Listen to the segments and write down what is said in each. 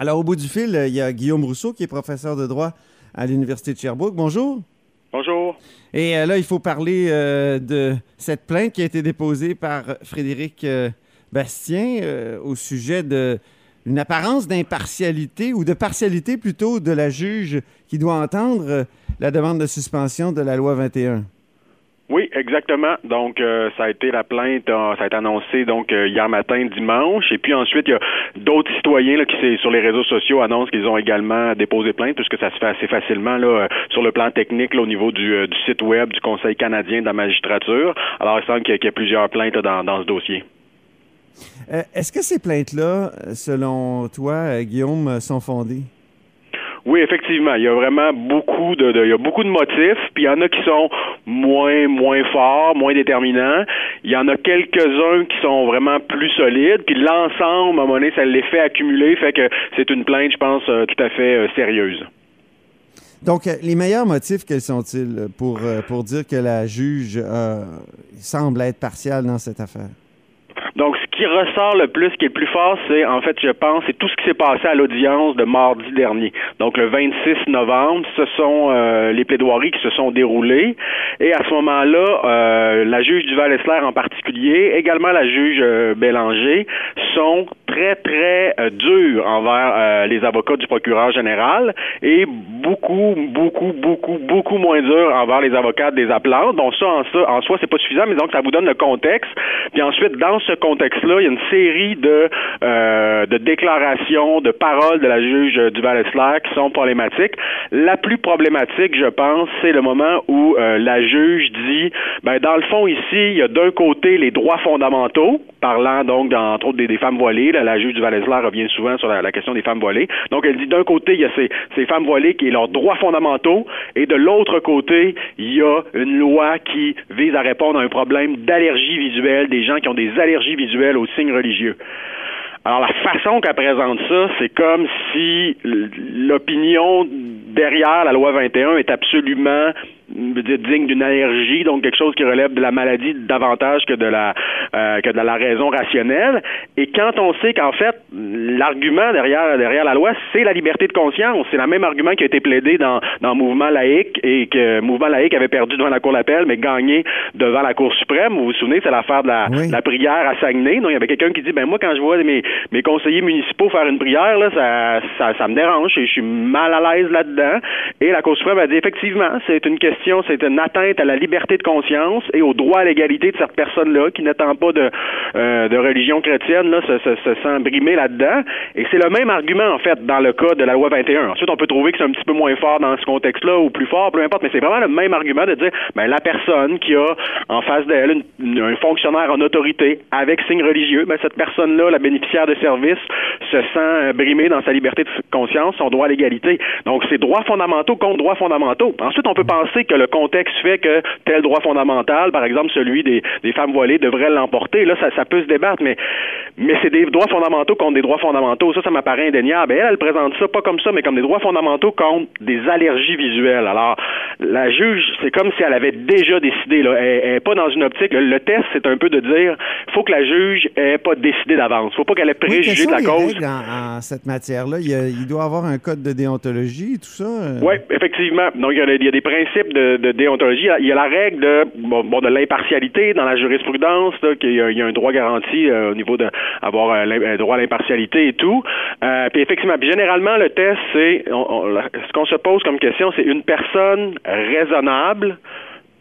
Alors, au bout du fil, il y a Guillaume Rousseau, qui est professeur de droit à l'Université de Sherbrooke. Bonjour. Bonjour. Et euh, là, il faut parler euh, de cette plainte qui a été déposée par Frédéric euh, Bastien au sujet de une apparence d'impartialité ou de partialité plutôt de la juge qui doit entendre la demande de suspension de la loi 21. Oui, exactement. Donc, euh, ça a été la plainte, euh, ça a été annoncé donc euh, hier matin, dimanche, et puis ensuite il y a d'autres citoyens là, qui sur les réseaux sociaux annoncent qu'ils ont également déposé plainte, puisque ça se fait assez facilement là sur le plan technique au niveau du, du, site web du Conseil canadien de la magistrature. Alors, il semble qu'il y, a plusieurs plaintes dans, dans ce dossier. Est-ce que ces plaintes-là, selon toi, Guillaume, sont fondées? Oui, effectivement, il y a vraiment beaucoup de, il y a beaucoup de motifs, puis il y en a qui sont moins moins forts, moins déterminants. Il y en a quelques-uns qui sont vraiment plus solides, puis l'ensemble, à un moment donné, ça l'effet accumulé fait que c'est une plainte, je pense, euh, tout à fait euh, sérieuse. Donc, euh, les meilleurs motifs, quels sont-ils pour, pour dire que la juge semble être partiale dans cette affaire? Donc, ce qui ressort le plus, ce qui est le plus fort, c'est, en fait, je pense, c'est tout ce qui s'est passé à l'audience de mardi dernier. Donc, le 26 novembre, ce sont euh, les plaidoiries qui se sont déroulées. Et à ce moment-là, euh, la juge Duval-Essler en particulier, également la juge euh, Bélanger, sont très, très durs envers les avocats du procureur général et beaucoup, beaucoup, beaucoup, beaucoup moins durs envers les avocats des appelants. Donc, ça, en, ça, en soi, c'est pas suffisant, mais donc, ça vous donne le contexte. Puis ensuite, dans ce contexte-là, il y a une série de, euh, de déclarations, de paroles de la juge Duval-Essler qui sont problématiques. La plus problématique, je pense, c'est le moment où euh, la juge dit, ben, dans le fond, ici, il y a d'un côté les droits fondamentaux, parlant donc, entre autres, des, femmes voilées. La juge Duval-Essler revient souvent sur la, question des femmes voilées. Donc, elle dit, d'un côté, il y a ces, femmes voilées qui ont leurs droits fondamentaux, et de l'autre côté, il y a une loi qui vise à répondre à un problème d'allergie visuelle des gens qui ont des allergies visuelles aux signes religieux. Alors la façon qu'elle présente ça, c'est comme si l'opinion derrière la loi 21 est absolument digne d'une allergie, donc quelque chose qui relève de la maladie davantage que de la euh, que de la raison rationnelle. Et quand on sait qu'en fait l'argument derrière derrière la loi, c'est la liberté de conscience, c'est le même argument qui a été plaidé dans dans mouvement laïque et que mouvement laïque avait perdu devant la cour d'appel mais gagné devant la cour suprême. Vous vous souvenez, c'est l'affaire de la, la, prière à Saguenay. Donc il y avait quelqu'un qui dit ben moi quand je vois mes mes conseillers municipaux faire une prière là, ça ça, ça me dérange et je suis mal à l'aise là-dedans. Et la cour suprême a dit effectivement, c'est une question c'est une atteinte à la liberté de conscience et au droit à l'égalité de cette personne-là qui n'attend pas de, euh, de religion chrétienne, là, se, se, se sent brimé là-dedans. Et c'est le même argument, en fait, dans le cas de la loi 21. Ensuite, on peut trouver que c'est un petit peu moins fort dans ce contexte-là ou plus fort, peu importe, mais c'est vraiment le même argument de dire, ben, la personne qui a en face d'elle un fonctionnaire en autorité avec signe religieux, ben, cette personne-là, la bénéficiaire de services, se sent brimée dans sa liberté de conscience, son droit à l'égalité. Donc, c'est droits fondamentaux contre droits fondamentaux. Ensuite, on peut penser que le contexte fait que tel droit fondamental, par exemple celui des, des femmes voilées, devrait l'emporter. Là, ça, ça peut se débattre, mais, mais c'est des droits fondamentaux contre des droits fondamentaux. Ça, ça m'apparaît indéniable. Et elle, elle présente ça pas comme ça, mais comme des droits fondamentaux contre des allergies visuelles. Alors, la juge, c'est comme si elle avait déjà décidé. Là. Elle n'est pas dans une optique. Le, test, c'est un peu de dire faut que la juge ait pas décidé d'avance. faut pas qu'elle ait préjugé de la cause. En, cette matière-là, il, il, doit avoir un code de déontologie, tout ça. Euh? Oui, effectivement. Donc, il y, a, il y a des principes de déontologie, il y a la règle de, bon, de l'impartialité dans la jurisprudence, qu'il y, a un droit garanti euh, au niveau d'avoir un, un, droit à l'impartialité et tout. Euh, puis effectivement, généralement, le test, c'est ce qu'on se pose comme question, c'est une personne raisonnable,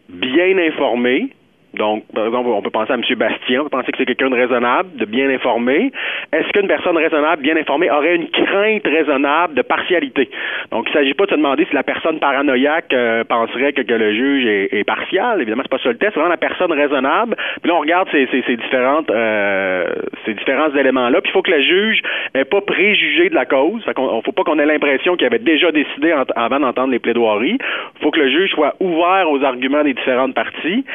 bien informée, donc, par exemple, on peut penser à M. Bastien, on peut penser que c'est quelqu'un de raisonnable, de bien informé. Est-ce qu'une personne raisonnable, bien informée, aurait une crainte raisonnable de partialité? Donc, il ne s'agit pas de se demander si la personne paranoïaque euh, penserait que, le juge est, partial. Évidemment, c'est pas ça le test, c'est vraiment la personne raisonnable. Puis là, on regarde ces, ces, différentes, euh, ces différents éléments-là. Puis il faut que le juge n'ait pas préjugé de la cause. Il ne faut pas qu'on ait l'impression qu'il avait déjà décidé avant d'entendre les plaidoiries. Il faut que le juge soit ouvert aux arguments des différentes parties.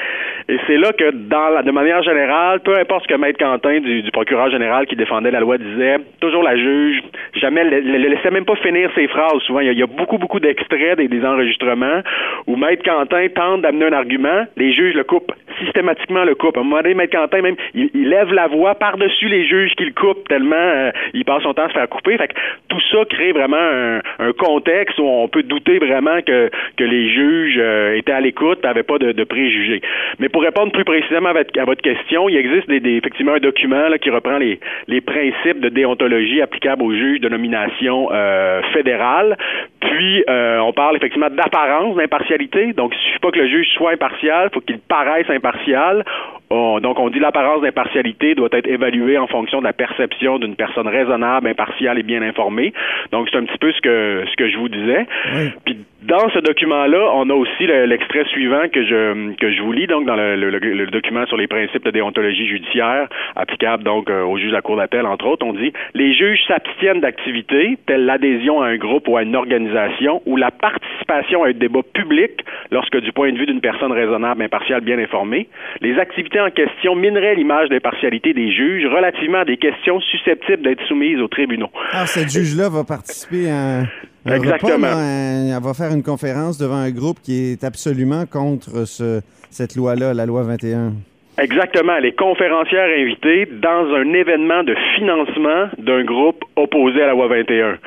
Là que, de manière générale, peu importe ce que Maître Quentin, du, procureur général qui défendait la loi, disait, toujours la juge, jamais, le, laissait même pas finir ses phrases. Souvent, il y a, beaucoup, beaucoup d'extraits des, enregistrements où Maître Quentin tente d'amener un argument, les juges le coupent. systématiquement le coupe. À un moment donné, Maître Quentin, même, il, lève la voix par-dessus les juges qui le coupent tellement euh, il passe son temps à se faire couper. Fait que tout ça crée vraiment un, contexte où on peut douter vraiment que, que les juges euh, étaient à l'écoute n'avaient pas de, de, préjugés. Mais pour répondre plus précisément à votre, à votre question, il existe des, des, effectivement un document là, qui reprend les, les principes de déontologie applicables aux juges de nomination euh, fédérale. Puis, euh, on parle effectivement d'apparence d'impartialité. Donc, il suffit pas que le juge soit impartial, il faut qu'il paraisse impartial. donc, on dit l'apparence d'impartialité doit être évaluée en fonction de la perception d'une personne raisonnable, impartiale et bien informée. Donc, c'est un petit peu ce que ce que je vous disais. Puis, dans ce document-là, on a aussi l'extrait suivant que je que je vous lis, donc dans le, le, document sur les principes de déontologie judiciaire applicables donc euh, aux juges de la Cour d'appel, entre autres, on dit les juges s'abstiennent d'activités telles l'adhésion à un groupe ou à une organisation ou la participation à un débat public lorsque, du point de vue d'une personne raisonnable, impartiale, bien informée, les activités en question mineraient l'image d'impartialité des juges relativement à des questions susceptibles d'être soumises aux tribunaux. Ah, cette juge-là va participer à Exactement. elle va faire une conférence devant un groupe qui est absolument contre ce, cette loi-là, la loi 21. Exactement. Elle est conférencière invitée dans un événement de financement d'un groupe opposé à la loi 21.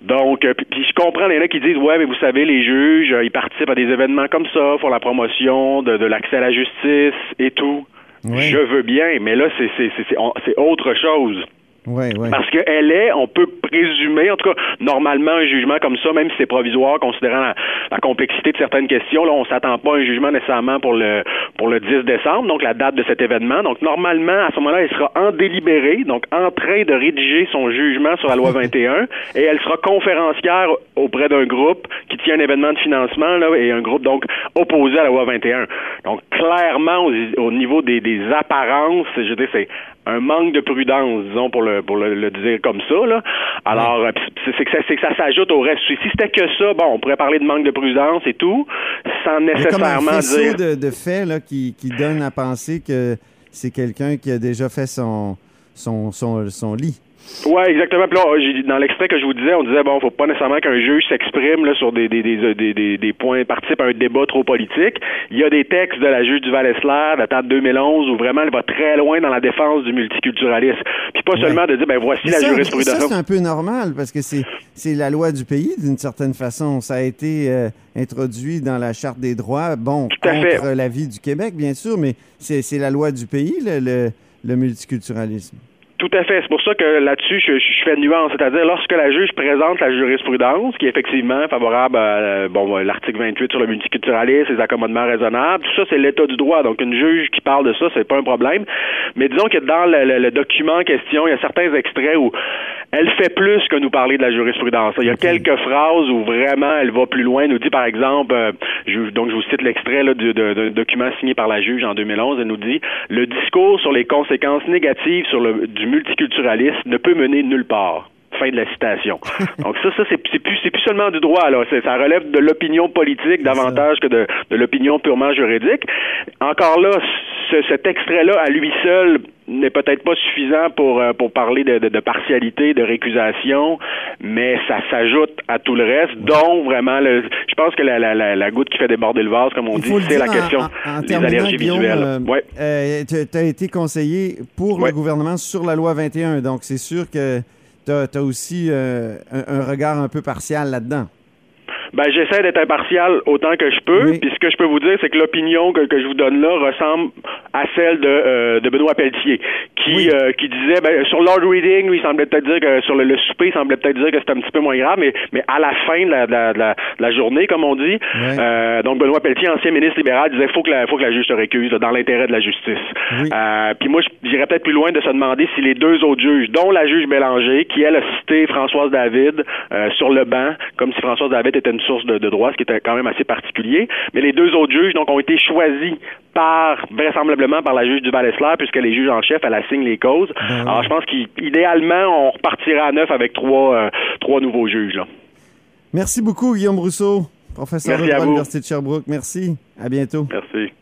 Donc, euh, puis, je comprends les gens qui disent ouais, mais vous savez, les juges, euh, ils participent à des événements comme ça, pour la promotion de, de l'accès à la justice et tout. Je veux bien, mais là, c'est autre chose. Parce qu'elle est, on peut présumer, en tout cas, normalement, un jugement comme ça, même si c'est provisoire, considérant la, complexité de certaines questions, là, on s'attend pas à un jugement nécessairement pour le pour le 10 décembre, donc la date de cet événement. Donc, normalement, à ce moment-là, elle sera en délibéré, donc en train de rédiger son jugement sur la loi 21, et elle sera conférencière auprès d'un groupe qui tient un événement de financement, là, et un groupe, donc, opposé à la loi 21. Donc, clairement, au, niveau des, des apparences, je dis, c'est un manque de prudence, disons, pour le, pour le, dire comme ça. Là. Alors, euh, c'est que ça, s'ajoute au reste. Si c'était que ça, bon, on pourrait parler de manque de prudence et tout, sans nécessairement un dire... de, de faits là, qui, qui donne à penser que c'est quelqu'un qui a déjà fait son, son, son, son lit? Oui, exactement. Puis là, dans l'extrait que je vous disais, on disait bon, faut pas nécessairement qu'un juge s'exprime là, sur des, des, des, des, des points, participe à un débat trop politique. Il y a des textes de la juge du Val-Esler, datant de 2011, où vraiment elle va très loin dans la défense du multiculturalisme. Puis pas seulement de dire ben voici la jurisprudence. Ça c'est un peu normal parce que c'est c'est la loi du pays d'une certaine façon. Ça a été euh, introduit dans la charte des droits, bon contre la vie du Québec bien sûr, mais c'est la loi du pays le, le multiculturalisme. Tout à fait. C'est pour ça que là-dessus, je, je, fais nuance. C'est-à-dire, lorsque la juge présente la jurisprudence, qui est effectivement favorable à euh, bon, l'article 28 sur le multiculturalisme, les accommodements raisonnables, tout ça, c'est l'état du droit. Donc, une juge qui parle de ça, c'est pas un problème. Mais disons que dans le, document en question, il y a certains extraits où elle fait plus que nous parler de la jurisprudence. Il y a quelques phrases où vraiment elle va plus loin. Elle nous dit, par exemple, euh, je, donc je vous cite l'extrait d'un document signé par la juge en 2011. Elle nous dit, le discours sur les conséquences négatives sur le, du multiculturalisme ne peut mener nulle part. Fin de la citation. Donc ça, ça c'est plus, seulement du droit. Alors, ça relève de l'opinion politique davantage que de, de l'opinion purement juridique. Encore là, cet extrait-là, à lui seul, n'est peut-être pas suffisant pour, euh, pour parler de, de, partialité, de récusation, mais ça s'ajoute à tout le reste, dont vraiment, le, je pense que la, la, la, goutte qui fait déborder le vase, comme on dit, c'est la question des allergies visuelles. Euh, ouais. Euh, tu as été conseiller pour le gouvernement sur la loi 21, donc c'est sûr que tu as, aussi un regard un peu partial là-dedans. Ben, j'essaie d'être impartial autant que je peux. Puis ce que je peux vous dire, c'est que l'opinion que, que, je vous donne là ressemble à celle de, euh, de Benoît Pelletier, qui, euh, qui disait, ben, sur Lord Reading, lui, il semblait peut-être dire que sur le, souper, il semblait peut-être dire que c'était un petit peu moins grave, mais, mais à la fin de la, de la, la, journée, comme on dit, euh, donc Benoît Pelletier, ancien ministre libéral, disait faut que la, faut que la juge se récuse dans l'intérêt de la justice. Puis moi, j'irais peut-être plus loin de se demander si les deux autres juges, dont la juge Bélanger, qui elle a cité Françoise David sur le banc, comme si Françoise David était une source de, droit, ce qui était quand même assez particulier. Mais les deux autres juges, donc, ont été choisis par, vraisemblablement, par la juge du val puisque les juges en chef, elle assigne les causes. Ben Alors, je pense qu'idéalement, on repartira à neuf avec trois, euh, trois nouveaux juges, là. Merci beaucoup, Guillaume Rousseau, professeur de droit à l'Université de Sherbrooke. Merci. À bientôt. Merci.